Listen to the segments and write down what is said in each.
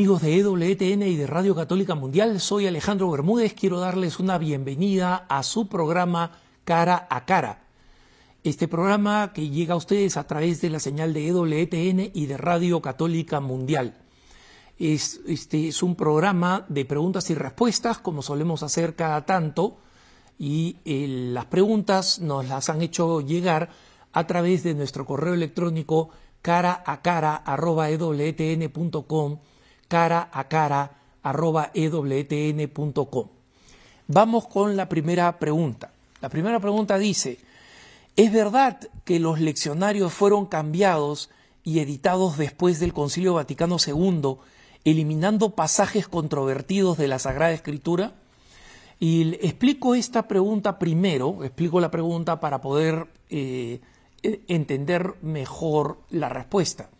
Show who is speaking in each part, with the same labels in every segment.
Speaker 1: Amigos de EWTN y de Radio Católica Mundial, soy Alejandro Bermúdez. Quiero darles una bienvenida a su programa Cara a Cara. Este programa que llega a ustedes a través de la señal de EWTN y de Radio Católica Mundial. Es, este es un programa de preguntas y respuestas, como solemos hacer cada tanto, y eh, las preguntas nos las han hecho llegar a través de nuestro correo electrónico cara a cara cara a cara arroba ewtn.com. Vamos con la primera pregunta. La primera pregunta dice, ¿es verdad que los leccionarios fueron cambiados y editados después del Concilio Vaticano II, eliminando pasajes controvertidos de la Sagrada Escritura? Y explico esta pregunta primero, explico la pregunta para poder eh, entender mejor la respuesta.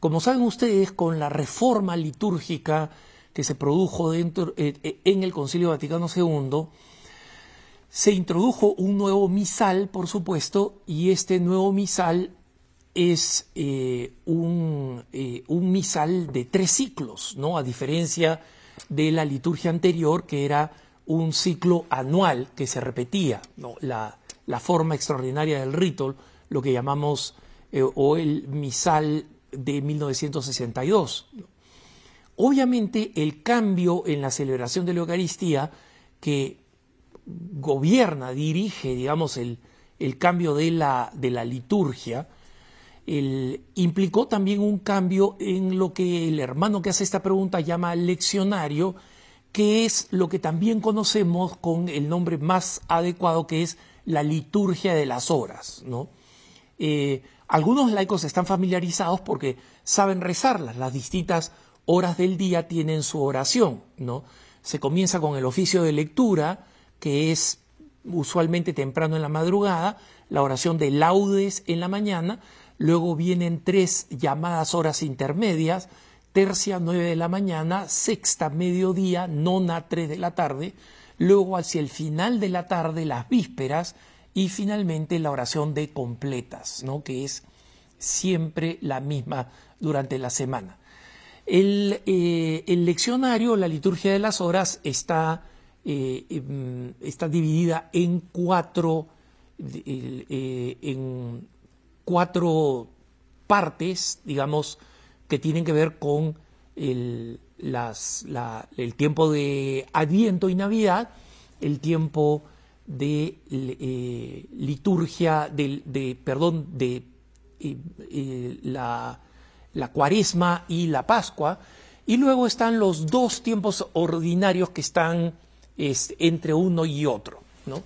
Speaker 1: Como saben ustedes, con la reforma litúrgica que se produjo dentro, eh, eh, en el Concilio Vaticano II, se introdujo un nuevo misal, por supuesto, y este nuevo misal es eh, un, misal de tres ciclos, ¿no? A diferencia de la liturgia anterior, que era un ciclo anual que se repetía, la, la forma extraordinaria del rito, lo que llamamos, o el misal de 1962. Obviamente el cambio en la celebración de la Eucaristía que gobierna, dirige, digamos, el, cambio de la, de la liturgia, implicó también un cambio en lo que el hermano que hace esta pregunta llama leccionario, que es lo que también conocemos con el nombre más adecuado, que es la liturgia de las horas. ¿no? Eh, algunos laicos están familiarizados porque saben rezarlas. Las distintas horas del día tienen su oración, ¿no? Se comienza con el oficio de lectura, que es usualmente temprano en la madrugada, la oración de laudes en la mañana, luego vienen tres llamadas horas intermedias, tercia nueve de la mañana, sexta mediodía, nona tres de la tarde, luego hacia el final de la tarde las vísperas, y finalmente la oración de completas, ¿no? que es siempre la misma durante la semana. El, eh, leccionario, la liturgia de las horas, está, eh, em, está dividida en cuatro, eh, en cuatro partes, digamos, que tienen que ver con el, el tiempo de Adviento y Navidad, el tiempo de eh, liturgia, de, perdón, de eh, eh, la, cuaresma y la pascua, y luego están los dos tiempos ordinarios que están entre uno y otro. ¿no?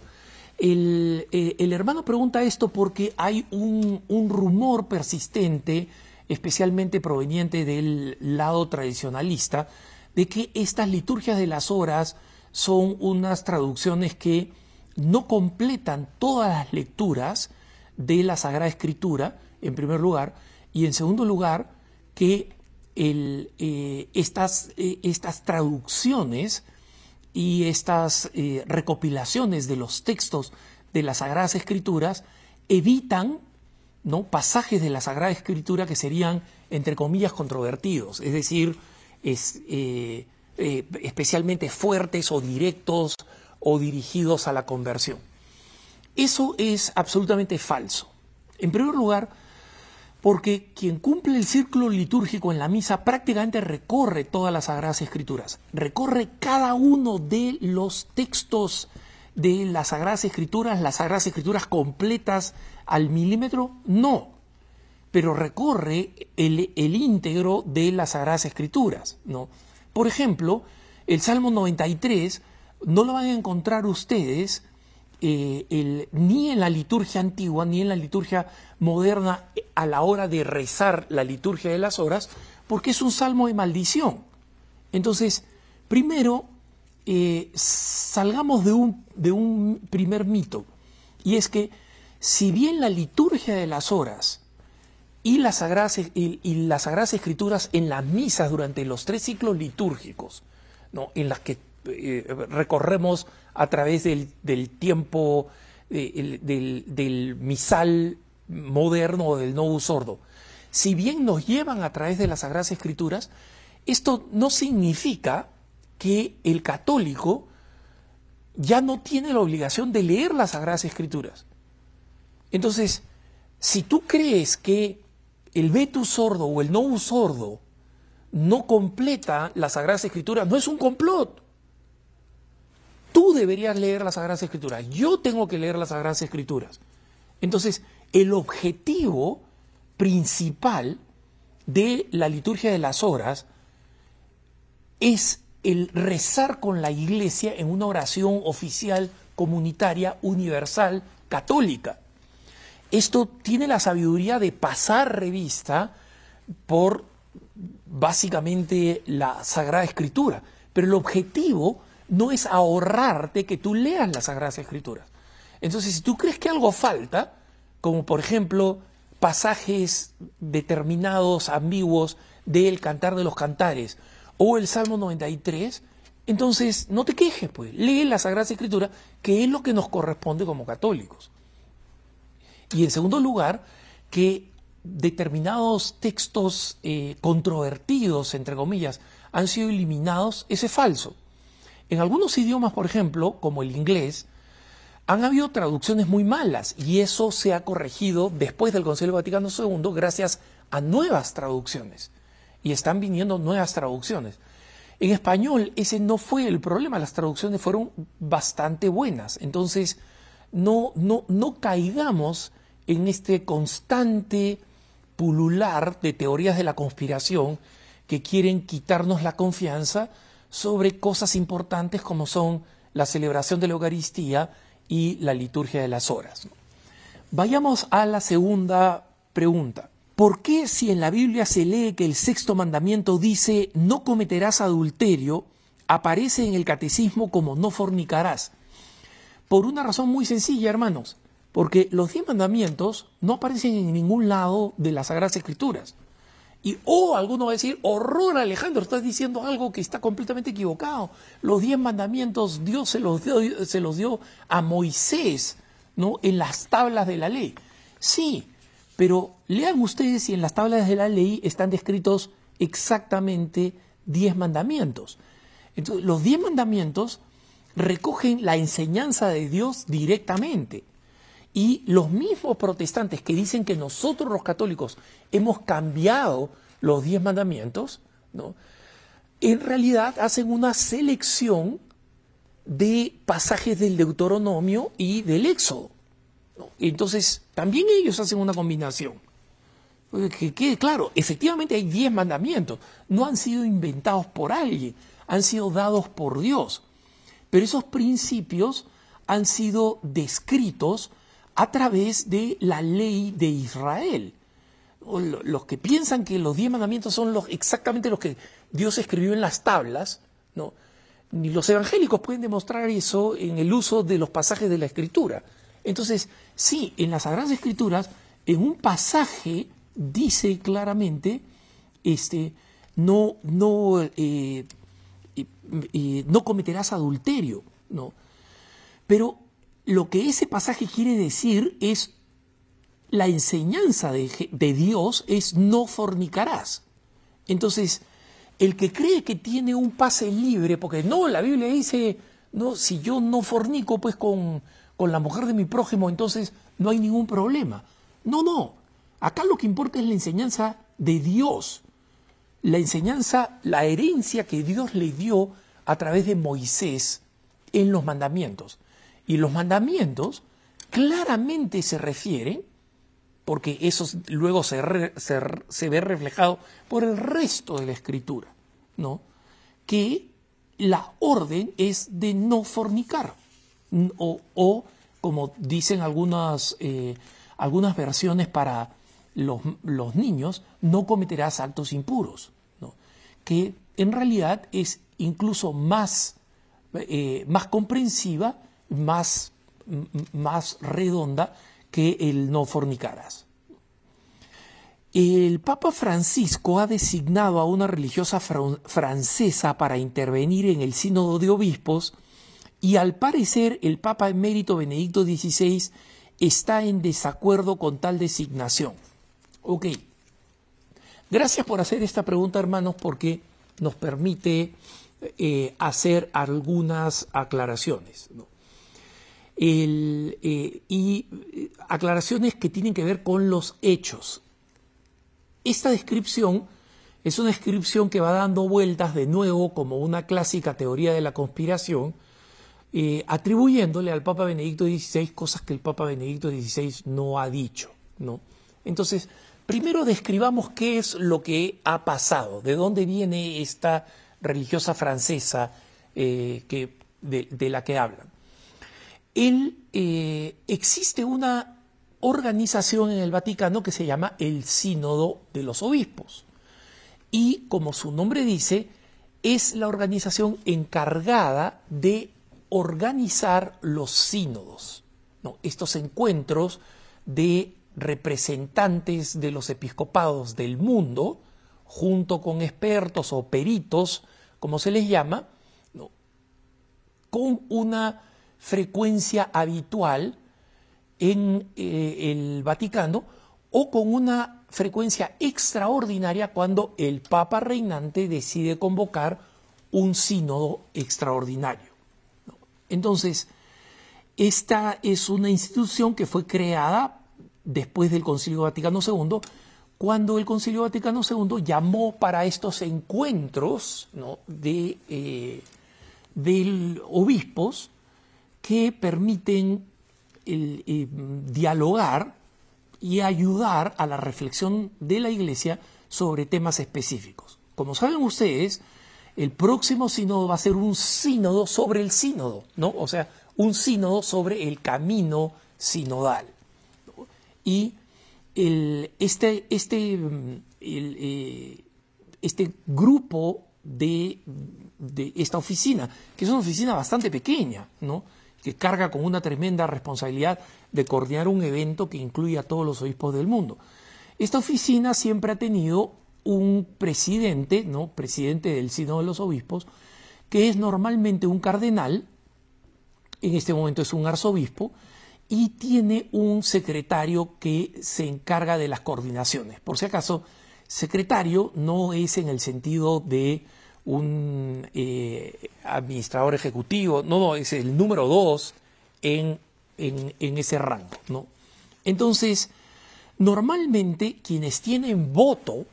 Speaker 1: El, hermano pregunta esto porque hay un, un rumor persistente, especialmente proveniente del lado tradicionalista, de que estas liturgias de las horas son unas traducciones que no completan todas las lecturas de la Sagrada Escritura, en primer lugar, y en segundo lugar, que eh, estas, eh, estas, traducciones y estas eh, recopilaciones de los textos de las Sagradas Escrituras evitan ¿no? pasajes de la Sagrada Escritura que serían, entre comillas, controvertidos, es decir, es, especialmente fuertes o directos o dirigidos a la conversión. Eso es absolutamente falso. En primer lugar, porque quien cumple el círculo litúrgico en la misa prácticamente recorre todas las Sagradas Escrituras, recorre cada uno de los textos de las Sagradas Escrituras, las Sagradas Escrituras completas al milímetro, no, pero recorre el, el íntegro de las Sagradas Escrituras. ¿no? Por ejemplo, el Salmo 93 no lo van a encontrar ustedes eh, ni en la liturgia antigua ni en la liturgia moderna a la hora de rezar la liturgia de las horas, porque es un salmo de maldición. Entonces, primero, eh, salgamos de un, primer mito, y es que si bien la liturgia de las horas y las sagradas, y, las sagradas escrituras en las misas durante los tres ciclos litúrgicos, ¿no? en las que eh, recorremos a través del, tiempo del, misal moderno del nuevo sordo. Si bien nos llevan a través de las Sagradas Escrituras, Esto no significa que el católico ya no tiene la obligación de leer las Sagradas Escrituras. Entonces, si tú crees que el vetus sordo o el no sordo no completa las Sagradas Escrituras, no es un complot. Tú deberías leer las Sagradas Escrituras. Yo tengo que leer las Sagradas Escrituras. Entonces, el objetivo principal de la liturgia de las horas es el rezar con la iglesia en una oración oficial, comunitaria, universal, católica. Esto tiene la sabiduría de pasar revista por básicamente la Sagrada Escritura, pero el objetivo no es ahorrarte que tú leas las Sagradas Escrituras. Entonces, si tú crees que algo falta, como por ejemplo pasajes determinados, ambiguos del Cantar de los Cantares, o el Salmo 93, entonces no te quejes, pues, lee la Sagrada Escritura, que es lo que nos corresponde como católicos. Y en segundo lugar, que determinados textos eh, controvertidos, entre comillas, han sido eliminados, ese es falso. En algunos idiomas, por ejemplo, como el inglés, han habido traducciones muy malas y eso se ha corregido después del Concilio Vaticano II gracias a nuevas traducciones y están viniendo nuevas traducciones. En español ese no fue el problema, las traducciones fueron bastante buenas. Entonces, no, no, no caigamos en este constante pulular de teorías de la conspiración que quieren quitarnos la confianza sobre cosas importantes como son la celebración de la Eucaristía y la liturgia de las horas. Vayamos a la segunda pregunta. ¿Por qué si en la Biblia se lee que el sexto mandamiento dice no cometerás adulterio, aparece en el catecismo como no fornicarás? Por una razón muy sencilla, hermanos, porque los diez mandamientos no aparecen en ningún lado de las Sagradas Escrituras. Y, o alguno va a decir, horror Alejandro, estás diciendo algo que está completamente equivocado. Los diez mandamientos Dios se los dio, se los dio a Moisés, ¿no? En las tablas de la ley. Sí, pero lean ustedes si en las tablas de la ley están descritos exactamente diez mandamientos. Entonces, los diez mandamientos recogen la enseñanza de Dios directamente. Y los mismos protestantes que dicen que nosotros los católicos hemos cambiado los diez mandamientos, ¿no? en realidad hacen una selección de pasajes del Deuteronomio y del Éxodo. Entonces, también ellos hacen una combinación. Que quede claro, efectivamente hay diez mandamientos, no han sido inventados por alguien, han sido dados por Dios. Pero esos principios han sido descritos a través de la ley de Israel. Los que piensan que los diez mandamientos son exactamente los que Dios escribió en las tablas, ¿no? ni los evangélicos pueden demostrar eso en el uso de los pasajes de la Escritura. Entonces, sí, en las Sagradas Escrituras, en un pasaje dice claramente, este, no, no, eh, no cometerás adulterio, ¿no? Pero lo que ese pasaje quiere decir es la enseñanza de, Dios es no fornicarás. Entonces, el que cree que tiene un pase libre, porque no, la Biblia dice, no, si yo no fornico pues con, con la mujer de mi prójimo, entonces no hay ningún problema. No, no. Acá lo que importa es la enseñanza de Dios. La enseñanza, la herencia que Dios le dio a través de Moisés en los mandamientos. Y los mandamientos claramente se refieren, porque eso luego se, se, ve reflejado por el resto de la escritura, ¿no? que la orden es de no fornicar o, como dicen algunas, eh, algunas versiones para los, niños, no cometerás actos impuros, que en realidad es incluso más, eh, más comprensiva, más, más redonda que el no fornicarás. El Papa Francisco ha designado a una religiosa francesa para intervenir en el sínodo de obispos y al parecer el Papa emérito Benedicto XVI está en desacuerdo con tal designación. Ok. Gracias por hacer esta pregunta, hermanos, porque nos permite eh, hacer algunas aclaraciones. Eh, y eh, aclaraciones que tienen que ver con los hechos. Esta descripción es una descripción que va dando vueltas de nuevo como una clásica teoría de la conspiración, atribuyéndole al Papa Benedicto XVI cosas que el Papa Benedicto XVI no ha dicho. ¿no? Entonces, primero describamos qué es lo que ha pasado, de dónde viene esta religiosa francesa eh, que, de, la que hablan. Eh, existe una organización en el Vaticano que se llama el Sínodo de los Obispos. Y como su nombre dice, es la organización encargada de organizar los sínodos, estos encuentros de representantes de los episcopados del mundo, junto con expertos o peritos como se les llama, con una frecuencia habitual en eh, el Vaticano o con una frecuencia extraordinaria cuando el Papa reinante decide convocar un sínodo extraordinario. Entonces, esta es una institución que fue creada después del Concilio Vaticano II cuando el Concilio Vaticano II llamó para estos encuentros de, eh, obispos que permiten eh, dialogar y ayudar a la reflexión de la Iglesia sobre temas específicos. Como saben ustedes, el próximo sínodo va a ser un sínodo sobre el sínodo, ¿no? O sea, un sínodo sobre el camino sinodal. Y este, este, eh, este grupo de, esta oficina, que es una oficina bastante pequeña, ¿no? Que carga con una tremenda responsabilidad de coordinar un evento que incluye a todos los obispos del mundo. Esta oficina siempre ha tenido un presidente, ¿no? presidente del Sínodo de los Obispos, que es normalmente un cardenal, en este momento es un arzobispo, y tiene un secretario que se encarga de las coordinaciones. Por si acaso, secretario no es en el sentido de un eh, administrador ejecutivo, no, no, es el número dos en, en, ese rango. ¿no? Entonces, normalmente quienes tienen voto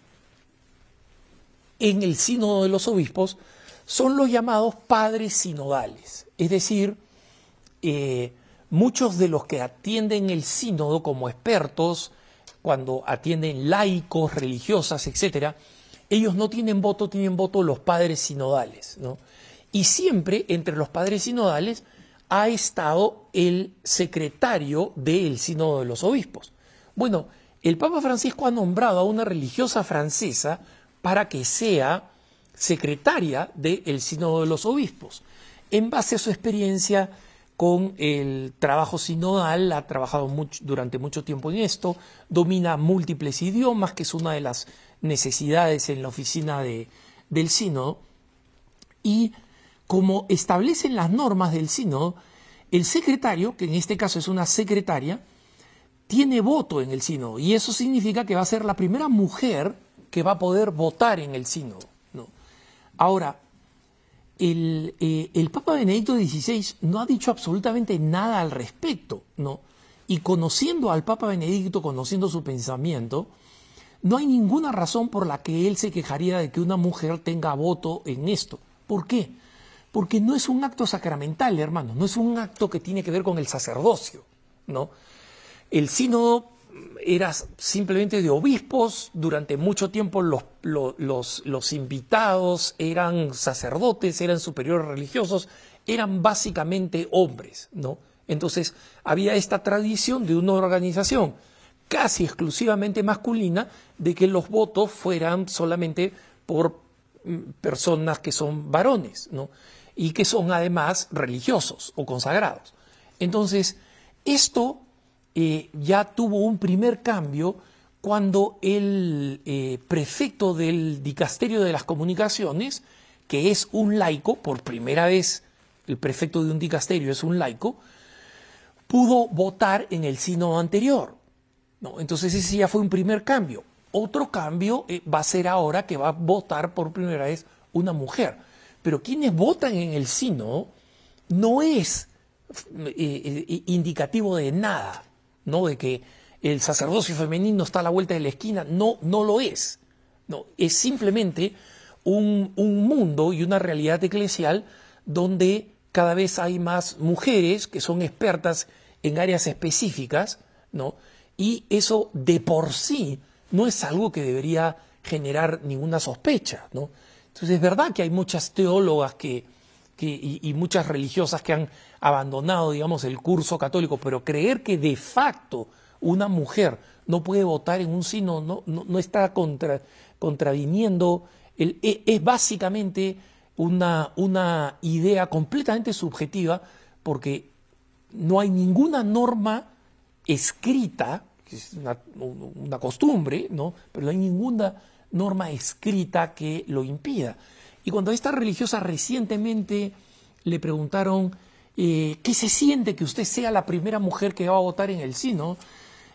Speaker 1: en el sínodo de los obispos son los llamados padres sinodales, es decir, eh, muchos de los que atienden el sínodo como expertos, cuando atienden laicos, religiosas, etc., ellos no tienen voto, tienen voto los padres sinodales. ¿no? Y siempre entre los padres sinodales ha estado el secretario del sínodo de los obispos. Bueno, el Papa Francisco ha nombrado a una religiosa francesa para que sea secretaria del sínodo de los obispos, en base a su experiencia con el trabajo sinodal, ha trabajado durante mucho tiempo en esto, domina múltiples idiomas, que es una de las necesidades en la oficina del sínodo, y como establecen las normas del sínodo, el secretario, que en este caso es una secretaria, tiene voto en el sínodo, y eso significa que va a ser la primera mujer que va a poder votar en el sínodo. ¿no? Ahora, eh, el, Papa Benedicto XVI no ha dicho absolutamente nada al respecto, ¿no? Y conociendo al Papa Benedicto, conociendo su pensamiento, no hay ninguna razón por la que él se quejaría de que una mujer tenga voto en esto. ¿Por qué? Porque no es un acto sacramental, hermano, no es un acto que tiene que ver con el sacerdocio, ¿no? El sínodo era simplemente de obispos, durante mucho tiempo los, los, invitados eran sacerdotes, eran superiores religiosos, eran básicamente hombres, ¿no? Entonces había esta tradición de una organización casi exclusivamente masculina de que los votos fueran solamente por mm, personas que son varones, ¿no? Y que son además religiosos o consagrados. Entonces, esto eh, ya tuvo un primer cambio cuando el eh, prefecto del Dicasterio de las Comunicaciones, que es un laico, por primera vez el prefecto de un dicasterio es un laico, pudo votar en el sínodo anterior. ¿No? Entonces ese ya fue un primer cambio. Otro cambio eh, va a ser ahora que va a votar por primera vez una mujer. Pero quienes votan en el sino no es eh, eh, indicativo de nada, ¿no? De que el sacerdocio femenino está a la vuelta de la esquina, no, no lo es. No, es simplemente un, un mundo y una realidad eclesial donde cada vez hay más mujeres que son expertas en áreas específicas, ¿no? Y eso de por sí no es algo que debería generar ninguna sospecha, ¿no? Entonces es verdad que hay muchas teólogas que, y, muchas religiosas que han abandonado, digamos, el curso católico, pero creer que de facto una mujer no puede votar en un sino no, no, está contra, contraviniendo, el, e, es, básicamente una, una idea completamente subjetiva porque no hay ninguna norma escrita, es una, costumbre, ¿no? pero no hay ninguna norma escrita que lo impida. Y cuando a esta religiosa recientemente le preguntaron eh, qué se siente que usted sea la primera mujer que va a votar en el sino,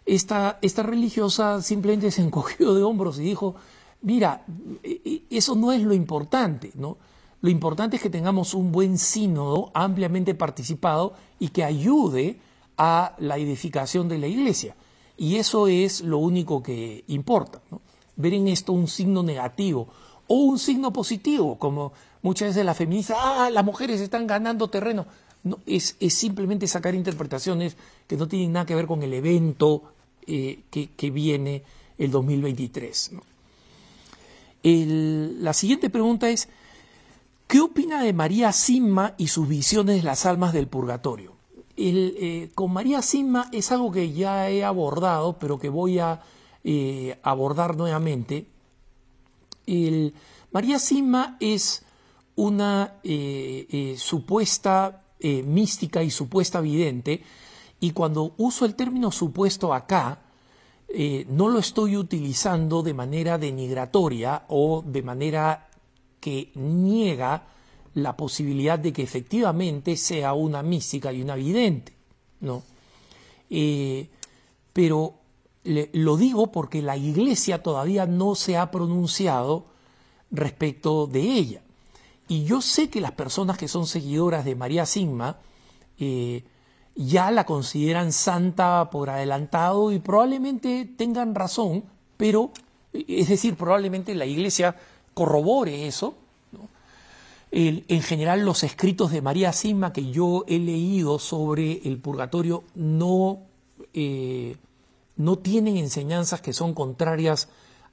Speaker 1: esta, esta religiosa simplemente se encogió de hombros y dijo, mira, e, e, eso no es lo importante, ¿no? Lo importante es que tengamos un buen sínodo ampliamente participado y que ayude a la edificación de la iglesia. Y eso es lo único que importa. ¿no? Ver en esto un signo negativo o un signo positivo, como muchas veces la feminista, ah, las mujeres están ganando terreno. No, es, es simplemente sacar interpretaciones que no tienen nada que ver con el evento eh, que, viene el 2023. la siguiente pregunta es, ¿qué opina de María Simma y sus visiones de las almas del purgatorio? Eh, con María Simma es algo que ya he abordado, pero que voy a eh, abordar nuevamente. María Simma es una supuesta mística y supuesta vidente y cuando uso el término supuesto acá, eh, no lo estoy utilizando de manera denigratoria o de manera que niega la posibilidad de que efectivamente sea una mística y una vidente, ¿no? Eh, pero lo digo porque la Iglesia todavía no se ha pronunciado respecto de ella. Y yo sé que las personas que son seguidoras de María Sigma eh, ya la consideran santa por adelantado y probablemente tengan razón, pero, es decir, probablemente la Iglesia corrobore eso. En general, los escritos de María Sima que yo he leído sobre el purgatorio no, eh, no tienen enseñanzas que son contrarias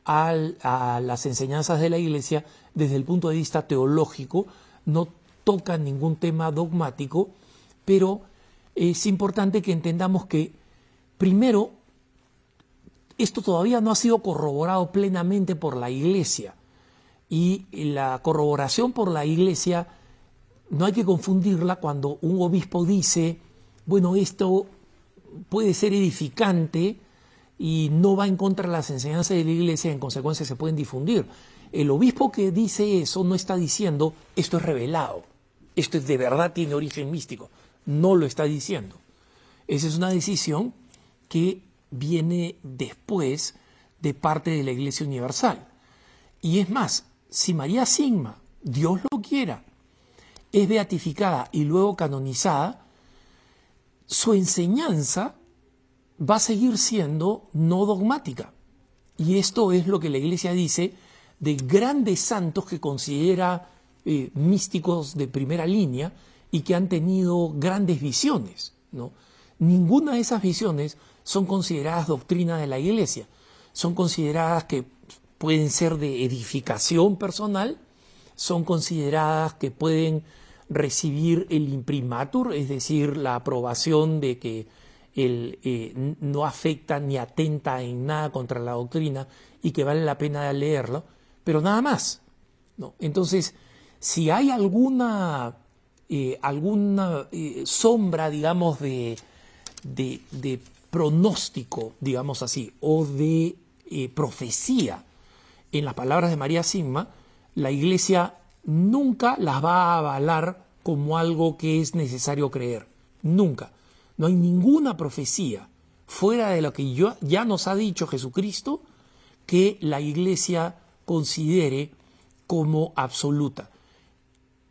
Speaker 1: a las enseñanzas de la Iglesia desde el punto de vista teológico, no tocan ningún tema dogmático, pero es importante que entendamos que, primero, esto todavía no ha sido corroborado plenamente por la Iglesia. Y la corroboración por la Iglesia no hay que confundirla cuando un obispo dice, bueno, esto puede ser edificante y no va en contra de las enseñanzas de la Iglesia, en consecuencia se pueden difundir. El obispo que dice eso no está diciendo, esto es revelado, esto de verdad tiene origen místico no lo está diciendo. Esa es una decisión que viene después de parte de la Iglesia Universal. Y es más, si María Sigma, Dios lo quiera, es beatificada y luego canonizada, su enseñanza va a seguir siendo no dogmática. Y esto es lo que la Iglesia dice de grandes santos que considera eh, místicos de primera línea, y que han tenido grandes visiones. ¿no? Ninguna de esas visiones son consideradas doctrina de la Iglesia, son consideradas que pueden ser de edificación personal, son consideradas que pueden recibir el imprimatur, es decir, la aprobación de que el, eh, no afecta ni atenta en nada contra la doctrina y que vale la pena leerlo, pero nada más. ¿no? Entonces, si hay alguna eh, alguna eh, sombra, digamos, de, de, pronóstico, digamos así, o de profecía en las palabras de María Sigma, la Iglesia nunca las va a avalar como algo que es necesario creer. Nunca. No hay ninguna profecía fuera de lo que ya nos ha dicho Jesucristo que la Iglesia considere como absoluta,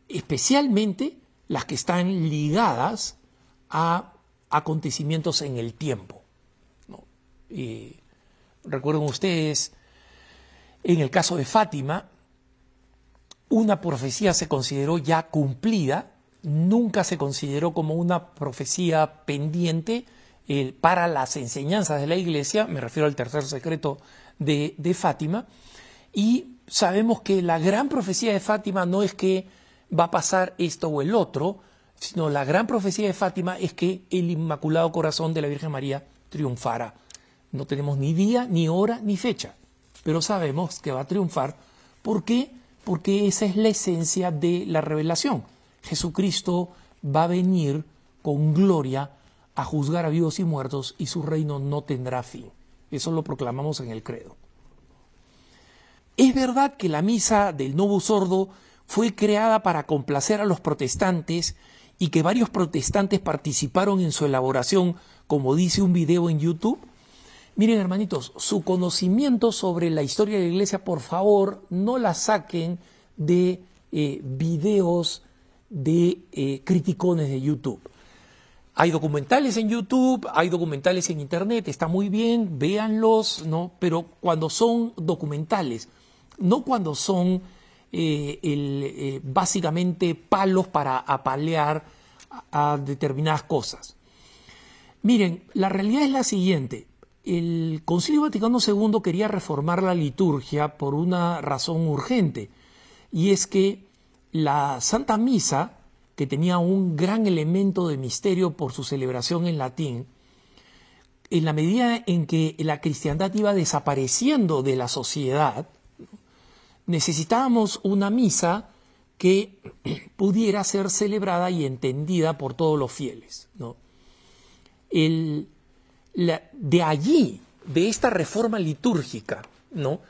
Speaker 1: especialmente las que están ligadas a acontecimientos en el tiempo. recuerden ustedes, en el caso de Fátima, una profecía se consideró ya cumplida, nunca se consideró como una profecía pendiente eh, para las enseñanzas de la Iglesia, me refiero al tercer secreto de, Fátima, y sabemos que la gran profecía de Fátima no es que va a pasar esto o el otro, sino la gran profecía de Fátima es que el Inmaculado Corazón de la Virgen María triunfará. No tenemos ni día, ni hora, ni fecha, pero sabemos que va a triunfar. ¿Por qué? Porque esa es la esencia de la revelación. Jesucristo va a venir con gloria a juzgar a vivos y muertos y su reino no tendrá fin. Eso lo proclamamos en el credo. Es verdad que la misa del Novo Sordo fue creada para complacer a los protestantes y que varios protestantes participaron en su elaboración, como dice un video en YouTube. Miren hermanitos, su conocimiento sobre la historia de la iglesia, por favor, no la saquen de eh, videos de eh, criticones de YouTube. Hay documentales en YouTube, hay documentales en Internet, está muy bien, véanlos, ¿no? Pero cuando son documentales, no cuando son eh, básicamente palos para apalear a, determinadas cosas. Miren, la realidad es la siguiente. El Concilio Vaticano II quería reformar la liturgia por una razón urgente, y es que la Santa Misa, que tenía un gran elemento de misterio por su celebración en latín, en la medida en que la cristiandad iba desapareciendo de la sociedad, necesitábamos una misa que pudiera ser celebrada y entendida por todos los fieles. De allí, de esta reforma litúrgica, ¿no?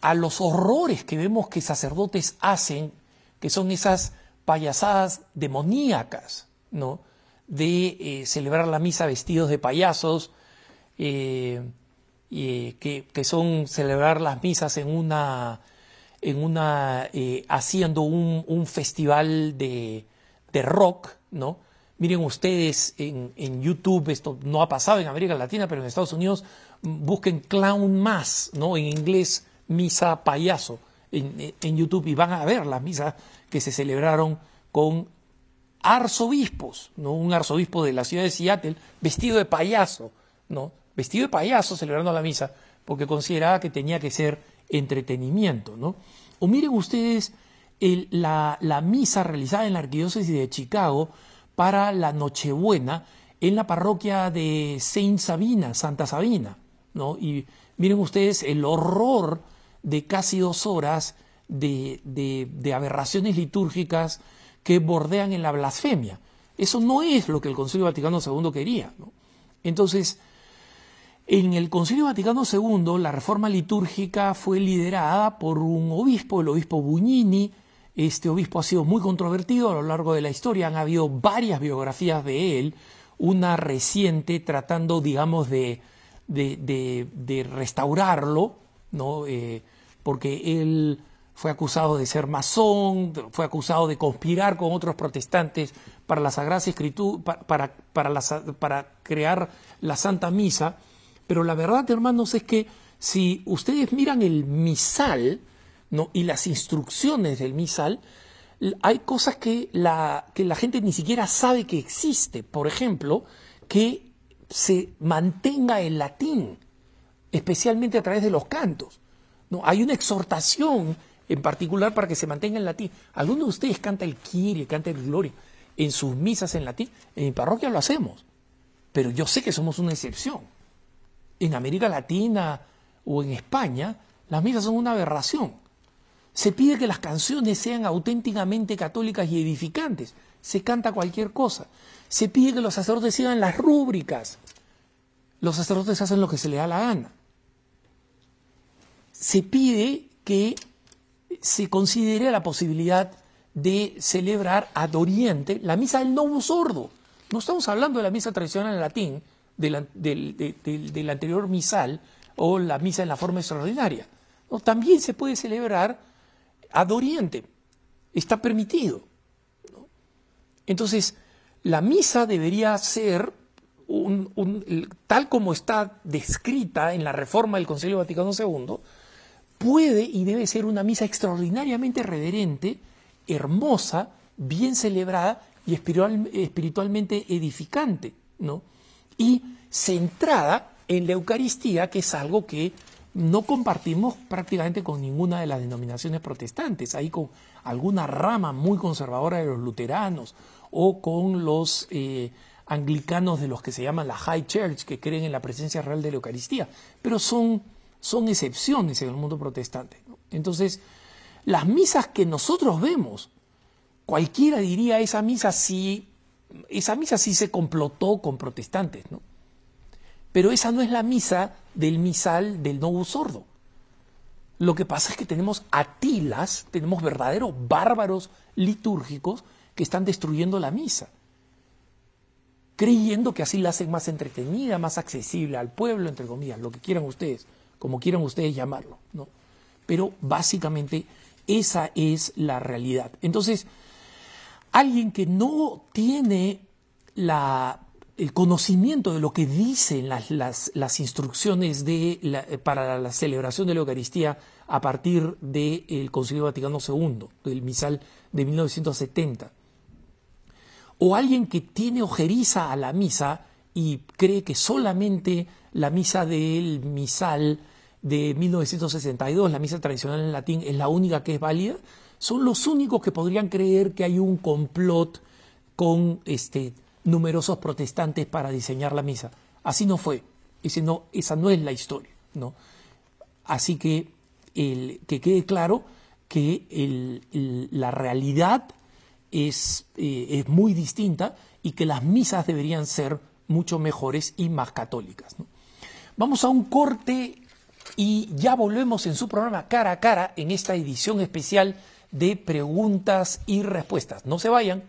Speaker 1: a los horrores que vemos que sacerdotes hacen, que son esas payasadas demoníacas, ¿no? de eh, celebrar la misa vestidos de payasos, eh, que, que, son celebrar las misas en una en una, eh, haciendo un, un festival de, de, rock, ¿no? Miren ustedes en, YouTube, esto no ha pasado en América Latina, pero en Estados Unidos busquen Clown Mass, ¿no? En inglés, misa payaso, en, YouTube, y van a ver las misas que se celebraron con arzobispos, ¿no? Un arzobispo de la ciudad de Seattle vestido de payaso, ¿no? Vestido de payaso celebrando la misa, porque consideraba que tenía que ser entretenimiento, ¿no? O miren ustedes la, misa realizada en la Arquidiócesis de Chicago para la Nochebuena en la parroquia de Saint Sabina, Santa Sabina, ¿no? Y miren ustedes el horror de casi dos horas de, aberraciones litúrgicas que bordean en la blasfemia. Eso no es lo que el Concilio Vaticano II quería. ¿no? Entonces, en el Concilio Vaticano II, la reforma litúrgica fue liderada por un obispo, el obispo Bugnini. Este obispo ha sido muy controvertido a lo largo de la historia, han habido varias biografías de él, una reciente tratando, digamos, de, de, restaurarlo, ¿no? Eh, porque él fue acusado de ser masón, fue acusado de conspirar con otros protestantes para la Sagrada Escritura, para, para, para crear la Santa Misa. Pero la verdad, hermanos, es que si ustedes miran el misal ¿no? y las instrucciones del misal, hay cosas que la, que la gente ni siquiera sabe que existe. Por ejemplo, que se mantenga el latín, especialmente a través de los cantos. ¿no? Hay una exhortación en particular para que se mantenga el latín. ¿Alguno de ustedes canta el Kyrie, canta el Gloria en sus misas en latín? En mi parroquia lo hacemos, pero yo sé que somos una excepción en América Latina o en España, las misas son una aberración. Se pide que las canciones sean auténticamente católicas y edificantes. Se canta cualquier cosa. Se pide que los sacerdotes sigan las rúbricas. Los sacerdotes hacen lo que se les da la gana. Se pide que se considere la posibilidad de celebrar ad oriente la misa del novo sordo. No estamos hablando de la misa tradicional en latín, del, anterior misal o la misa en la forma extraordinaria. también se puede celebrar ad oriente, está permitido. Entonces, la misa debería ser tal como está descrita en la reforma del Concilio Vaticano II, puede y debe ser una misa extraordinariamente reverente, hermosa, bien celebrada y espiritualmente edificante, ¿no? Y centrada en la Eucaristía, que es algo que no compartimos prácticamente con ninguna de las denominaciones protestantes, ahí con alguna rama muy conservadora de los luteranos o con los eh, anglicanos de los que se llaman la High Church, que creen en la presencia real de la Eucaristía, pero son, son excepciones en el mundo protestante. Entonces, las misas que nosotros vemos, cualquiera diría esa misa sí, esa misa sí se complotó con protestantes, ¿no? Pero esa no es la misa del misal del no sordo. Lo que pasa es que tenemos atilas, tenemos verdaderos bárbaros litúrgicos que están destruyendo la misa, creyendo que así la hacen más entretenida, más accesible al pueblo, entre comillas, lo que quieran ustedes, como quieran ustedes llamarlo, ¿no? Pero básicamente esa es la realidad. Entonces, alguien que no tiene la el conocimiento de lo que dicen las, las, instrucciones de para la celebración de la Eucaristía a partir del Concilio Vaticano II, del misal de 1970. O alguien que tiene ojeriza a la misa y cree que solamente la misa del misal de 1962, la misa tradicional en latín, es la única que es válida, son los únicos que podrían creer que hay un complot con este, numerosos protestantes para diseñar la misa. Así no fue. Ese no, esa no es la historia. ¿no? Así que el, que quede claro que el, la realidad es, eh, es, muy distinta y que las misas deberían ser mucho mejores y más católicas. Vamos a un corte y ya volvemos en su programa cara a cara en esta edición especial de preguntas y respuestas. No se vayan.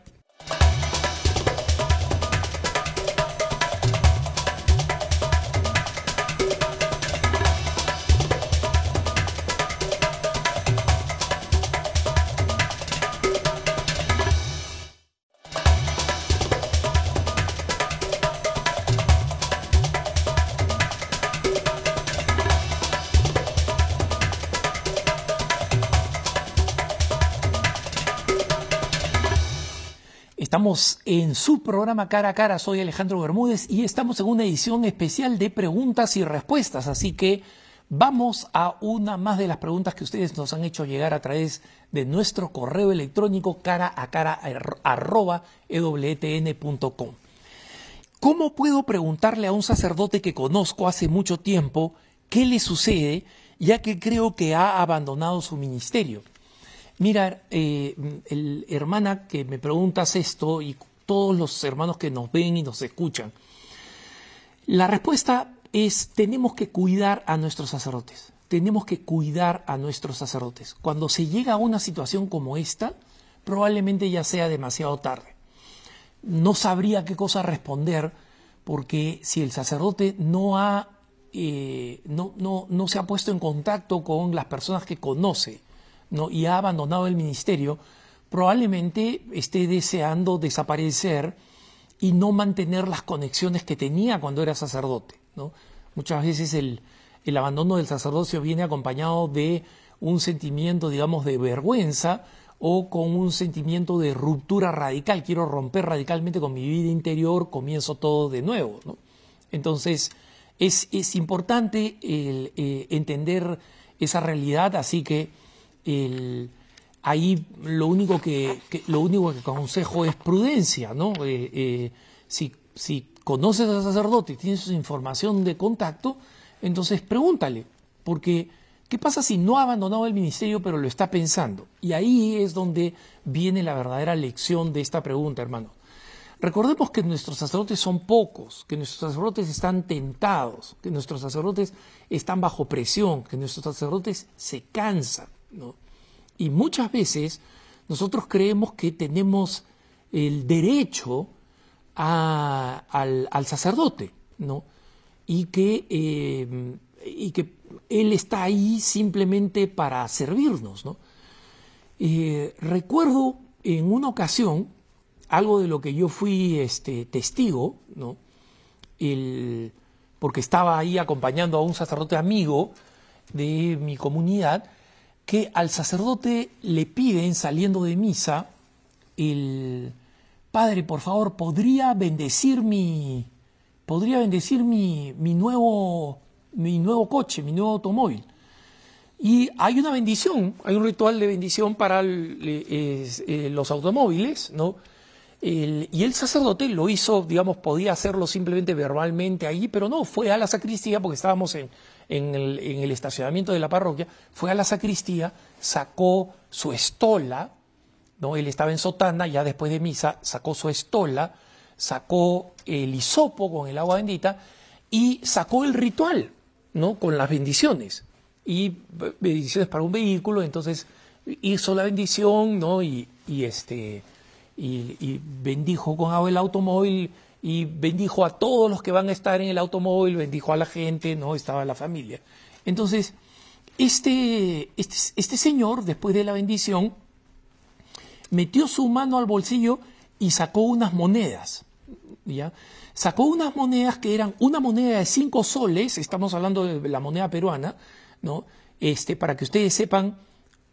Speaker 1: En su programa Cara a Cara, soy Alejandro Bermúdez y estamos en una edición especial de preguntas y respuestas, así que vamos a una más de las preguntas que ustedes nos han hecho llegar a través de nuestro correo electrónico cara a cara arroba ewtn.com. ¿Cómo puedo preguntarle a un sacerdote que conozco hace mucho tiempo qué le sucede, ya que creo que ha abandonado su ministerio? Mira, eh, hermana que me preguntas esto y todos los hermanos que nos ven y nos escuchan, la respuesta es tenemos que cuidar a nuestros sacerdotes, tenemos que cuidar a nuestros sacerdotes. Cuando se llega a una situación como esta, probablemente ya sea demasiado tarde. No sabría qué cosa responder porque si el sacerdote no ha eh, no, no, no se ha puesto en contacto con las personas que conoce, ¿no? y ha abandonado el ministerio, probablemente esté deseando desaparecer y no mantener las conexiones que tenía cuando era sacerdote. ¿no? Muchas veces el, el abandono del sacerdocio viene acompañado de un sentimiento, digamos, de vergüenza o con un sentimiento de ruptura radical. Quiero romper radicalmente con mi vida interior, comienzo todo de nuevo. Entonces, es, es importante eh, entender esa realidad, así que ahí lo único que, lo único que aconsejo es prudencia, ¿no? Eh, eh, si, si conoces al sacerdote y tienes su información de contacto, entonces pregúntale, porque ¿qué pasa si no ha abandonado el ministerio pero lo está pensando? Y ahí es donde viene la verdadera lección de esta pregunta, hermano. Recordemos que nuestros sacerdotes son pocos, que nuestros sacerdotes están tentados, que nuestros sacerdotes están bajo presión, que nuestros sacerdotes se cansan. Y muchas veces nosotros creemos que tenemos el derecho al, sacerdote, ¿no? Y que, eh, y que él está ahí simplemente para servirnos, ¿no? Eh, recuerdo en una ocasión, algo de lo que yo fui este, testigo, ¿no? El, porque estaba ahí acompañando a un sacerdote amigo de mi comunidad, que al sacerdote le piden saliendo de misa, el Padre, por favor, ¿podría bendecir mi, podría bendecir mi, mi, nuevo, mi nuevo coche, mi nuevo automóvil? Y hay una bendición, hay un ritual de bendición para eh, los automóviles, ¿no? y el sacerdote lo hizo, digamos, podía hacerlo simplemente verbalmente ahí, pero no, fue a la sacristía, porque estábamos en, en, el, en el estacionamiento de la parroquia, fue a la sacristía, sacó su estola, ¿no? Él estaba en sotana, ya después de misa, sacó su estola, sacó el hisopo con el agua bendita y sacó el ritual, ¿no? Con las bendiciones. Y bendiciones para un vehículo, entonces hizo la bendición, ¿no? Y, y este y, bendijo con agua el automóvil y bendijo a todos los que van a estar en el automóvil, bendijo a la gente, ¿no? Estaba la familia. Entonces, este, este, este señor, después de la bendición, metió su mano al bolsillo y sacó unas monedas, ¿ya? Sacó unas monedas que eran una moneda de cinco soles, estamos hablando de la moneda peruana, ¿no? Este, para que ustedes sepan,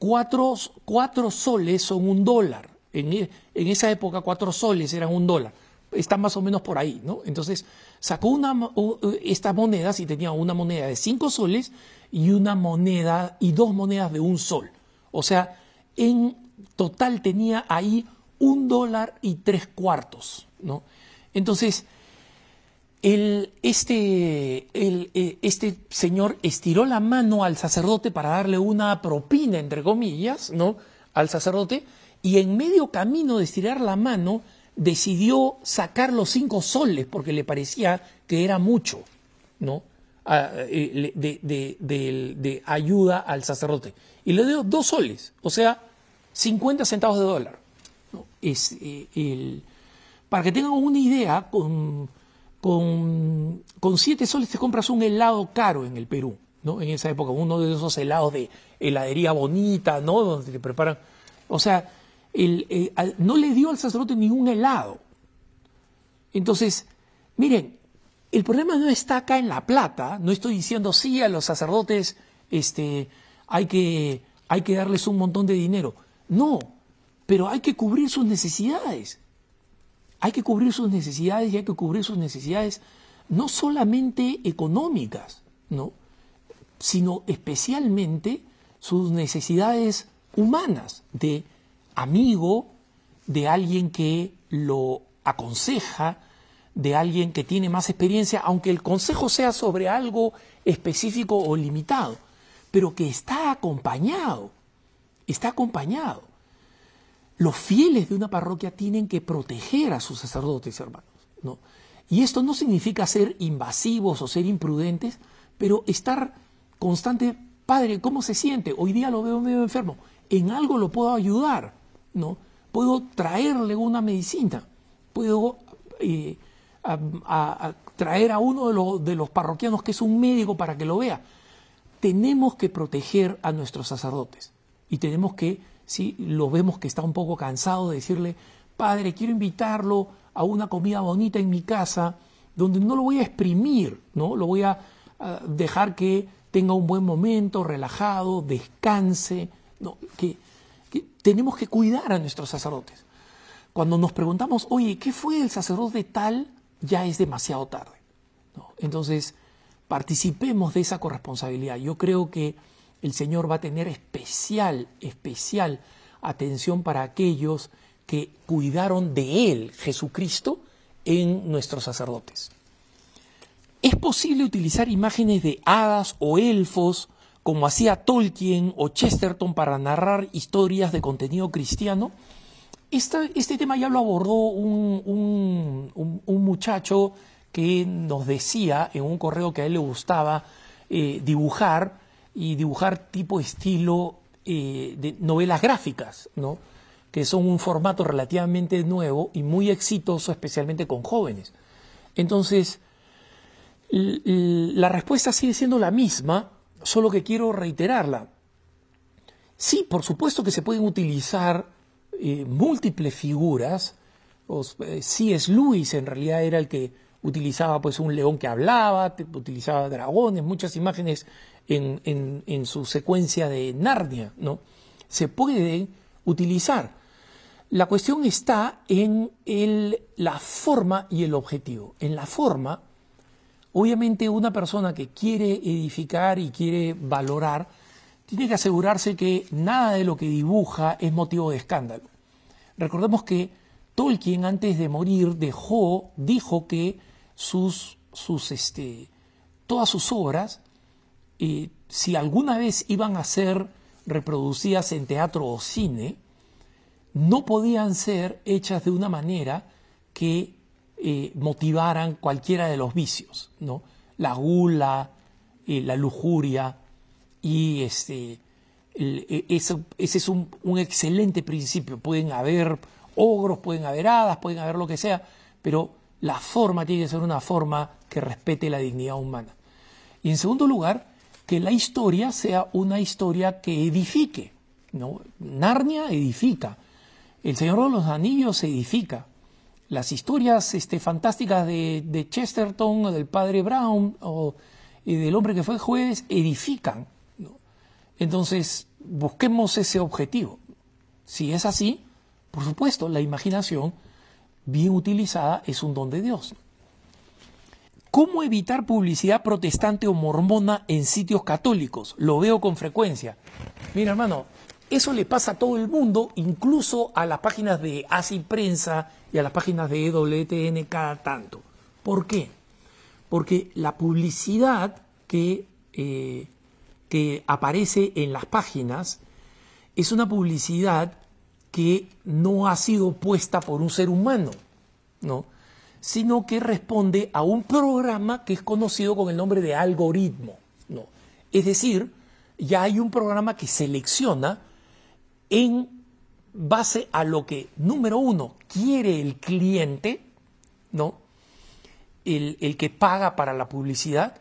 Speaker 1: cuatro, cuatro soles son un dólar. En, esa época cuatro soles eran un dólar. Está más o menos por ahí, ¿no? Entonces sacó una, estas monedas y tenía una moneda de cinco soles y una moneda y dos monedas de un sol. O sea, en total tenía ahí un dólar y tres cuartos, ¿no? Entonces, el, este, el, eh, este señor estiró la mano al sacerdote para darle una propina, entre comillas, ¿no? Al sacerdote y en medio camino de estirar la mano decidió sacar los cinco soles porque le parecía que era mucho, ¿no? Eh, de, ayuda al sacerdote. Y le dio dos soles, o sea, 50 centavos de dólar. Eh, para que tengan una idea, con, con, con siete soles te compras un helado caro en el Perú, ¿no? En esa época, uno de esos helados de heladería bonita, ¿no? Donde te preparan. O sea, eh, no le dio al sacerdote ningún helado. Entonces, miren, el problema no está acá en la plata, no estoy diciendo sí a los sacerdotes este, hay, que, hay que darles un montón de dinero. No, pero hay que cubrir sus necesidades. Hay que cubrir sus necesidades y hay que cubrir sus necesidades no solamente económicas, ¿no? sino especialmente sus necesidades humanas de amigo, de alguien que lo aconseja, de alguien que tiene más experiencia, aunque el consejo sea sobre algo específico o limitado, pero que está acompañado, está acompañado. Los fieles de una parroquia tienen que proteger a sus sacerdotes, hermanos, ¿no? Y esto no significa ser invasivos o ser imprudentes, pero estar constante, padre, ¿cómo se siente? Hoy día lo veo medio enfermo, en algo lo puedo ayudar, ¿no? Puedo traerle una medicina, puedo eh, traer a uno de los, de los parroquianos que es un médico para que lo vea. Tenemos que proteger a nuestros sacerdotes y tenemos que, si lo vemos que está un poco cansado, de decirle, padre, quiero invitarlo a una comida bonita en mi casa, donde no lo voy a exprimir, ¿no? Lo voy a, a dejar que tenga un buen momento, relajado, descanse, ¿no? que, tenemos que cuidar a nuestros sacerdotes. Cuando nos preguntamos, oye, ¿qué fue el sacerdote tal? Ya es demasiado tarde. Entonces, participemos de esa corresponsabilidad. Yo creo que el Señor va a tener especial, especial atención para aquellos que cuidaron de Él, Jesucristo, en nuestros sacerdotes. ¿Es posible utilizar imágenes de hadas o elfos como hacía Tolkien o Chesterton para narrar historias de contenido cristiano. este tema ya lo abordó un, muchacho que nos decía en un correo que a él le gustaba eh, dibujar y dibujar tipo estilo eh, de novelas gráficas, ¿no? que son un formato relativamente nuevo y muy exitoso, especialmente con jóvenes. Entonces, la respuesta sigue siendo la misma, solo que quiero reiterarla. Sí, por supuesto que se pueden utilizar eh, múltiples figuras. Eh, C.S. Lewis en realidad era el que utilizaba pues un león que hablaba, utilizaba dragones, muchas imágenes en, su secuencia de Narnia, ¿no? Se puede utilizar. La cuestión está en la forma y el objetivo. En la forma, obviamente una persona que quiere edificar y quiere valorar, tiene que asegurarse que nada de lo que dibuja es motivo de escándalo. Recordemos que Tolkien antes de morir dejó, dijo que sus, sus, este, todas sus obras eh, si alguna vez iban a ser reproducidas en teatro o cine, no podían ser hechas de una manera que eh, motivaran cualquiera de los vicios, ¿no? La gula, eh, la lujuria, y este, e, ese es un, un, excelente principio. Pueden haber ogros, pueden haber hadas, pueden haber lo que sea, pero la forma tiene que ser una forma que respete la dignidad humana. Y en segundo lugar, que la historia sea una historia que edifique. ¿no? Narnia edifica. El Señor de los Anillos edifica. Las historias este, fantásticas de, Chesterton, o del padre Brown o del hombre que fue jueves edifican. Entonces, busquemos ese objetivo. Si es así, por supuesto, la imaginación bien utilizada es un don de Dios. ¿Cómo evitar publicidad protestante o mormona en sitios católicos? Lo veo con frecuencia. Mira, hermano, eso le pasa a todo el mundo, incluso a las páginas de ASI Prensa y a las páginas de EWTN cada tanto. ¿Por qué? Porque la publicidad que, eh, que aparece en las páginas es una publicidad que no ha sido puesta por un ser humano, ¿no? sino que responde a un programa que es conocido con el nombre de algoritmo. ¿no? Es decir, ya hay un programa que selecciona en base a lo que, número uno, quiere el cliente, ¿no? El, el que paga para la publicidad,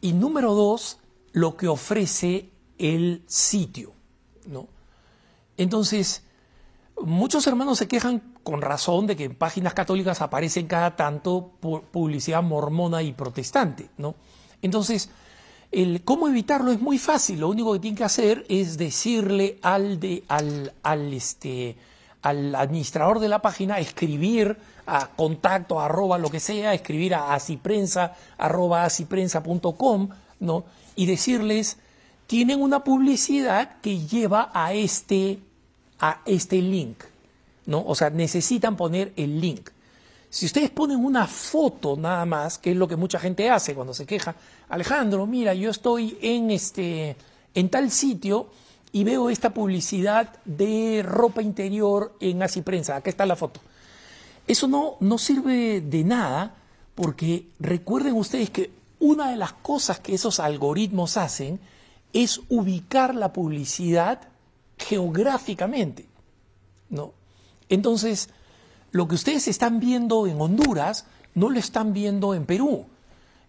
Speaker 1: y número dos, lo que ofrece el sitio. ¿no? Entonces, muchos hermanos se quejan con razón de que en páginas católicas aparecen cada tanto publicidad mormona y protestante, ¿no? Entonces, el cómo evitarlo es muy fácil, lo único que tiene que hacer es decirle al, de, al, al, este, al administrador de la página, escribir a contacto, arroba lo que sea, escribir a asiprensa, arroba asiprensa.com, ¿no? Y decirles, tienen una publicidad que lleva a este, a este link, ¿no? O sea, necesitan poner el link. Si ustedes ponen una foto nada más, que es lo que mucha gente hace cuando se queja, Alejandro, mira, yo estoy en este en tal sitio y veo esta publicidad de ropa interior en Así Prensa, acá está la foto. Eso no, no sirve de nada porque recuerden ustedes que una de las cosas que esos algoritmos hacen es ubicar la publicidad geográficamente. ¿no? Entonces, lo que ustedes están viendo en Honduras no lo están viendo en Perú.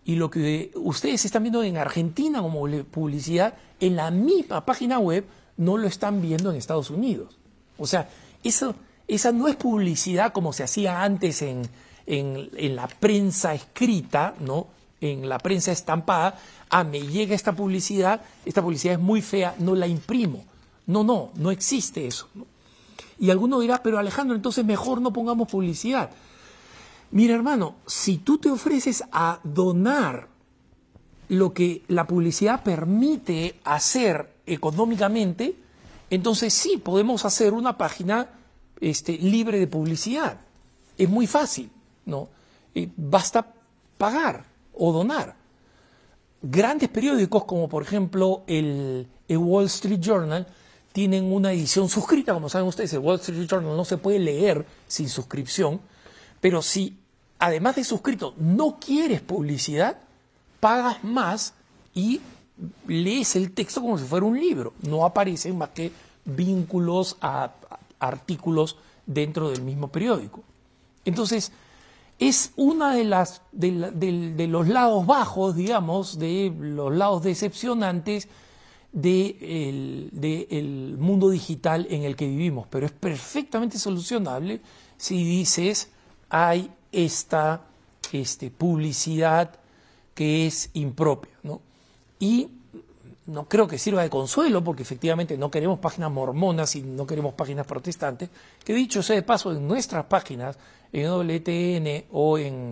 Speaker 1: Y lo que ustedes están viendo en Argentina como publicidad, en la misma página web, no lo están viendo en Estados Unidos. O sea, eso, esa no es publicidad como se hacía antes en, en, la prensa escrita, ¿no? En la prensa estampada. Ah, me llega esta publicidad, esta publicidad es muy fea, no la imprimo. No, no, no existe eso. Y alguno dirá, pero Alejandro, entonces mejor no pongamos publicidad. Mira, hermano, si tú te ofreces a donar lo que la publicidad permite hacer económicamente, entonces sí podemos hacer una página este, libre de publicidad. Es muy fácil, ¿no? Eh, basta pagar o donar. Grandes periódicos como por ejemplo el Wall Street Journal tienen una edición suscrita, como saben ustedes, el Wall Street Journal no se puede leer sin suscripción, pero si además de suscrito no quieres publicidad, pagas más y lees el texto como si fuera un libro. No aparecen más que vínculos a artículos dentro del mismo periódico. Entonces, es una de las de los lados bajos, digamos, de los lados decepcionantes del de mundo digital en el que vivimos, pero es perfectamente solucionable si dices hay esta este, publicidad que es impropia. ¿no? Y no creo que sirva de consuelo, porque efectivamente no queremos páginas mormonas y no queremos páginas protestantes, que dicho sea de paso, en nuestras páginas, en WTN o en,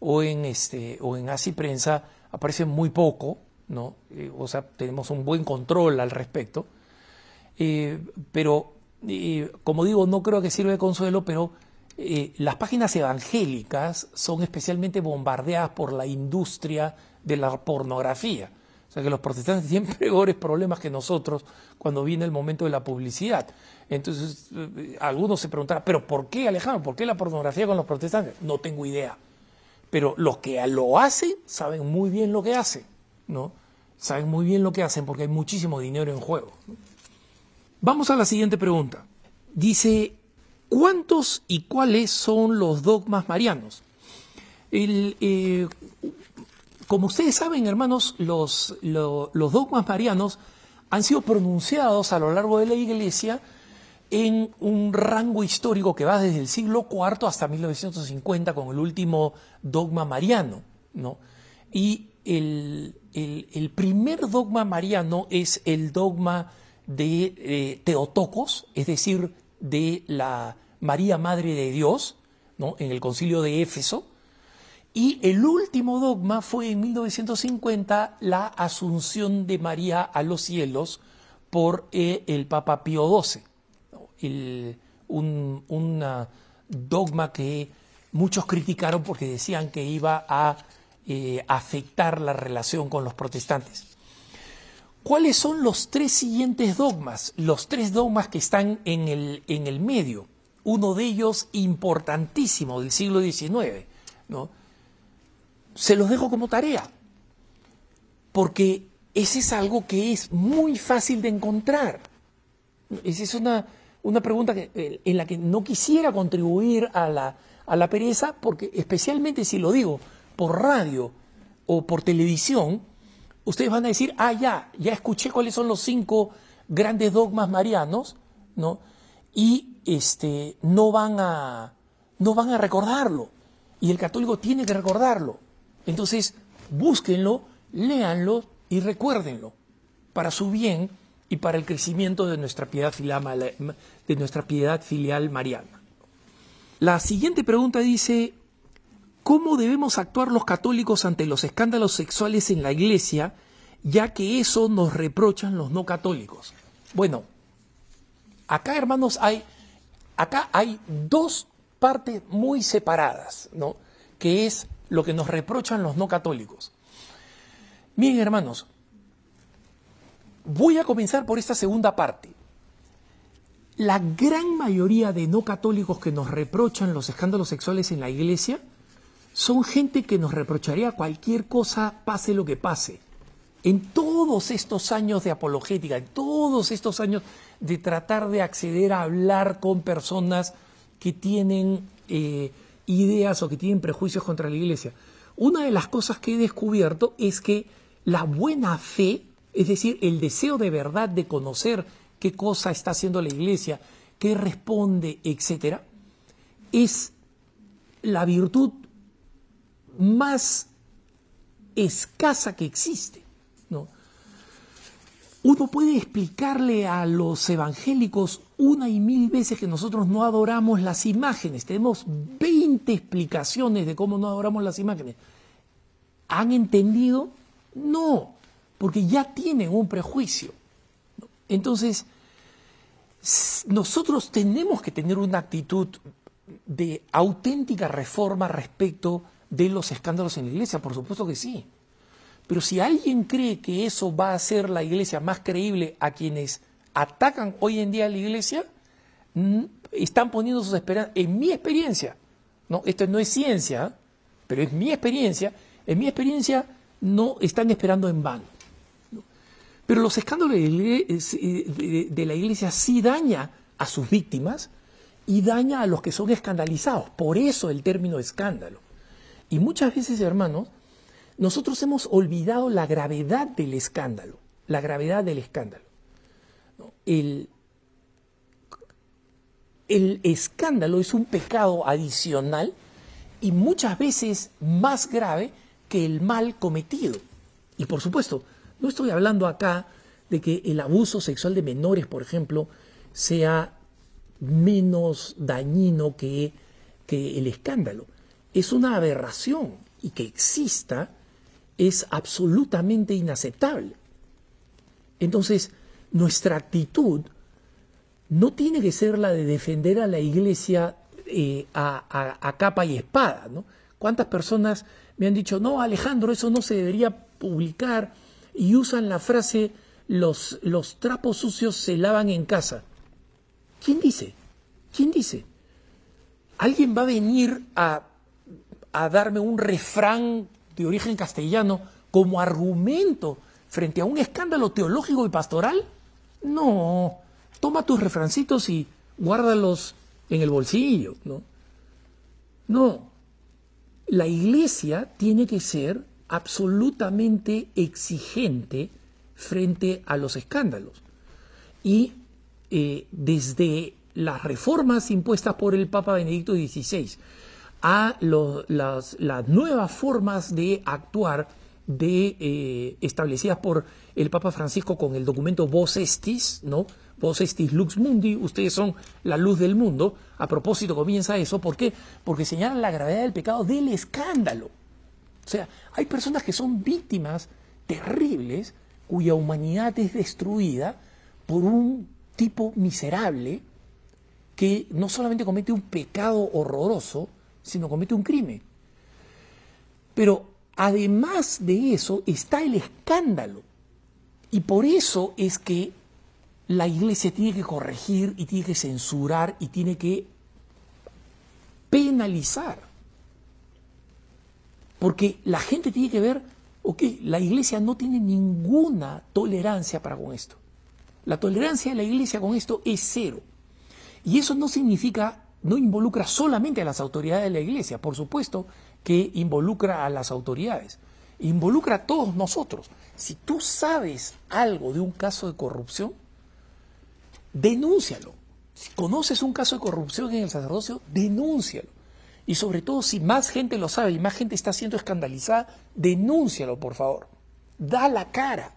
Speaker 1: o en, este, o en Así Prensa, aparece muy poco, ¿no? Eh, o sea, tenemos un buen control al respecto. Eh, pero, eh, como digo, no creo que sirva de consuelo, pero las páginas evangélicas son especialmente bombardeadas por la industria de la pornografía. O sea que los protestantes tienen peores problemas que nosotros cuando viene el momento de la publicidad. Entonces, algunos se preguntarán, ¿pero por qué, Alejandro? ¿Por qué la pornografía con los protestantes? No tengo idea. Pero los que lo hacen saben muy bien lo que hacen, ¿no? Saben muy bien lo que hacen porque hay muchísimo dinero en juego. Vamos a la siguiente pregunta. Dice, ¿cuántos y cuáles son los dogmas marianos? Eh, como ustedes saben, hermanos, los, los dogmas marianos han sido pronunciados a lo largo de la Iglesia en un rango histórico que va desde el siglo IV hasta 1950 con el último dogma mariano. ¿no? Y el, el, primer dogma mariano es el dogma de eh, Teotocos, es decir, de la María Madre de Dios, ¿no? en el concilio de Éfeso. Y el último dogma fue en 1950 la asunción de María a los cielos por eh, el Papa Pío XII un, dogma que muchos criticaron porque decían que iba a eh, afectar la relación con los protestantes. ¿Cuáles son los tres siguientes dogmas? Los tres dogmas que están en el, en el medio. Uno de ellos importantísimo del siglo XIX. ¿no? Se los dejo como tarea, porque ese es algo que es muy fácil de encontrar. Esa es una, una pregunta eh, en la que no quisiera contribuir a la, a la pereza, porque especialmente si lo digo por radio o por televisión, ustedes van a decir, ah, ya, ya escuché cuáles son los cinco grandes dogmas marianos, ¿no? Y este, no, van a, no van a recordarlo. Y el católico tiene que recordarlo. Entonces, búsquenlo, léanlo y recuérdenlo para su bien y para el crecimiento de nuestra piedad filial, de nuestra piedad filial mariana. La siguiente pregunta dice, ¿cómo debemos actuar los católicos ante los escándalos sexuales en la iglesia, ya que eso nos reprochan los no católicos? Bueno, acá hermanos hay, acá hay dos partes muy separadas, ¿no? Que es lo que nos reprochan los no católicos. Miren hermanos, Voy a comenzar por esta segunda parte. La gran mayoría de no católicos que nos reprochan los escándalos sexuales en la iglesia son gente que nos reprocharía cualquier cosa, pase lo que pase. En todos estos años de apologética, en todos estos años de tratar de acceder a hablar con personas que tienen eh, ideas o que tienen prejuicios contra la iglesia, una de las cosas que he descubierto es que la buena fe es decir, el deseo de verdad de conocer qué cosa está haciendo la iglesia, qué responde, etc., es la virtud más escasa que existe. ¿no? Uno puede explicarle a los evangélicos una y mil veces que nosotros no adoramos las imágenes. Tenemos 20 explicaciones de cómo no adoramos las imágenes. ¿Han entendido? No porque ya tienen un prejuicio. Entonces, nosotros tenemos que tener una actitud de auténtica reforma respecto de los escándalos en la iglesia, por supuesto que sí. Pero si alguien cree que eso va a hacer la iglesia más creíble a quienes atacan hoy en día la iglesia, están poniendo sus esperanzas, en mi experiencia, no, esto no es ciencia, pero es mi experiencia, en mi experiencia no están esperando en vano. Pero los escándalos eh, de la iglesia sí daña a sus víctimas y daña a los que son escandalizados. Por eso el término escándalo. Y muchas veces, hermanos, nosotros hemos olvidado la gravedad del escándalo. la gravedad del escándalo. El, el escándalo es un pecado adicional y muchas veces más grave que el mal cometido. Y por supuesto, no estoy hablando acá de que el abuso sexual de menores, por ejemplo, sea menos dañino que, que el escándalo. Es una aberración y que exista es absolutamente inaceptable. Entonces, nuestra actitud no tiene que ser la de defender a la iglesia eh, a, capa y espada. ¿no? ¿Cuántas personas me han dicho, no, Alejandro, eso no se debería publicar? Y usan la frase, los, los trapos sucios se lavan en casa. ¿Quién dice? ¿Quién dice? ¿Alguien va a venir a, a darme un refrán de origen castellano como argumento frente a un escándalo teológico y pastoral? No, toma tus refrancitos y guárdalos en el bolsillo, ¿no? No, la iglesia tiene que ser absolutamente exigente frente a los escándalos. Y eh, desde las reformas impuestas por el Papa Benedicto XVI a las, nuevas formas de actuar de, eh, establecidas por el Papa Francisco con el documento Vos Estis, ¿no? Vos Estis Lux Mundi, ustedes son la luz del mundo. A propósito comienza eso, ¿por qué? Porque señalan la gravedad del pecado del escándalo. O sea, hay personas que son víctimas terribles cuya humanidad es destruida por un tipo miserable que no solamente comete un pecado horroroso, sino comete un crimen. Pero además de eso está el escándalo. Y por eso es que la iglesia tiene que corregir y tiene que censurar y tiene que penalizar. Porque la gente tiene que ver, ok, la iglesia no tiene ninguna tolerancia para con esto. La tolerancia de la iglesia con esto es cero. Y eso no significa no involucra solamente a las autoridades de la iglesia, por supuesto que involucra a las autoridades, involucra a todos nosotros. Si tú sabes algo de un caso de corrupción, denúncialo. Si conoces un caso de corrupción en el sacerdocio, denúncialo. Y sobre todo, si más gente lo sabe y más gente está siendo escandalizada, denúncialo, por favor. Da la cara.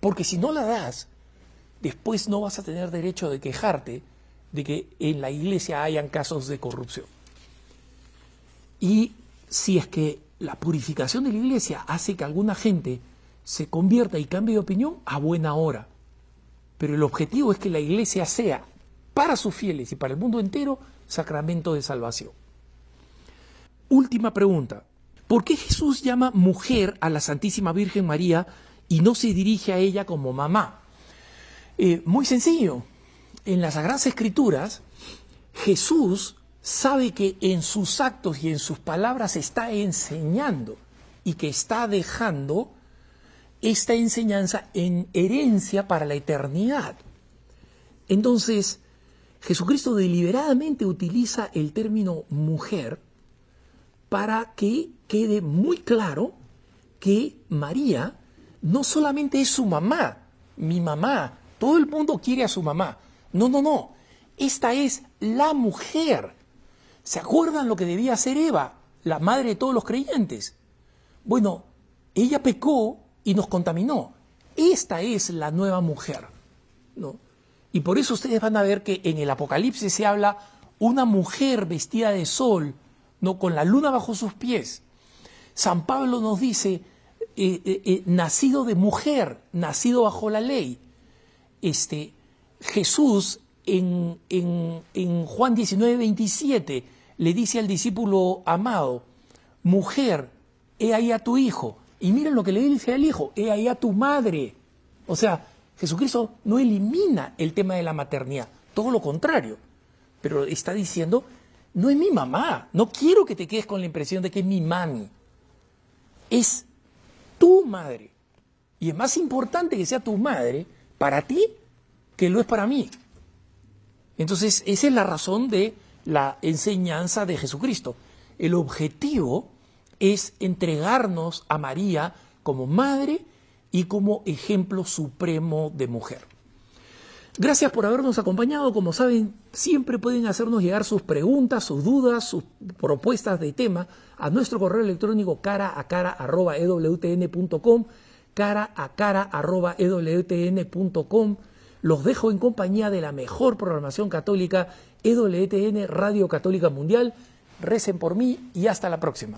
Speaker 1: Porque si no la das, después no vas a tener derecho de quejarte de que en la iglesia hayan casos de corrupción. Y si es que la purificación de la iglesia hace que alguna gente se convierta y cambie de opinión, a buena hora. Pero el objetivo es que la iglesia sea, para sus fieles y para el mundo entero, sacramento de salvación. Última pregunta. ¿Por qué Jesús llama mujer a la Santísima Virgen María y no se dirige a ella como mamá? Eh, muy sencillo en las Sagradas Escrituras, Jesús sabe que en sus actos y en sus palabras está enseñando y que está dejando esta enseñanza en herencia para la eternidad. Entonces, Jesucristo deliberadamente utiliza el término mujer para que quede muy claro que María no solamente es su mamá, mi mamá, todo el mundo quiere a su mamá, no, no, no. Esta es la mujer. ¿Se acuerdan lo que debía hacer Eva, la madre de todos los creyentes? Bueno, ella pecó y nos contaminó. Esta es la nueva mujer. ¿no? Y por eso ustedes van a ver que en el Apocalipsis se habla una mujer vestida de sol, no con la luna bajo sus pies. San Pablo nos dice, eh, eh, eh, nacido de mujer, nacido bajo la ley. Este, Jesús en, Juan 19, 27 le dice al discípulo amado, mujer, he ahí a tu hijo. Y miren lo que le dice al hijo, he ahí a tu madre. O sea, Jesucristo no elimina el tema de la maternidad, todo lo contrario. Pero está diciendo, no es mi mamá, no quiero que te quedes con la impresión de que es mi mami. Es tu madre. Y es más importante que sea tu madre para ti que lo es para mí. Entonces, esa es la razón de la enseñanza de Jesucristo. El objetivo es entregarnos a María como madre y como ejemplo supremo de mujer. Gracias por habernos acompañado. Como saben, siempre pueden hacernos llegar sus preguntas, sus dudas, sus propuestas de tema a nuestro correo electrónico cara a cara arroba ewtn.com, cara a cara arroba ewtn.com. Los dejo en compañía de la mejor programación católica, EWTN Radio Católica Mundial. Recen por mí y hasta la próxima.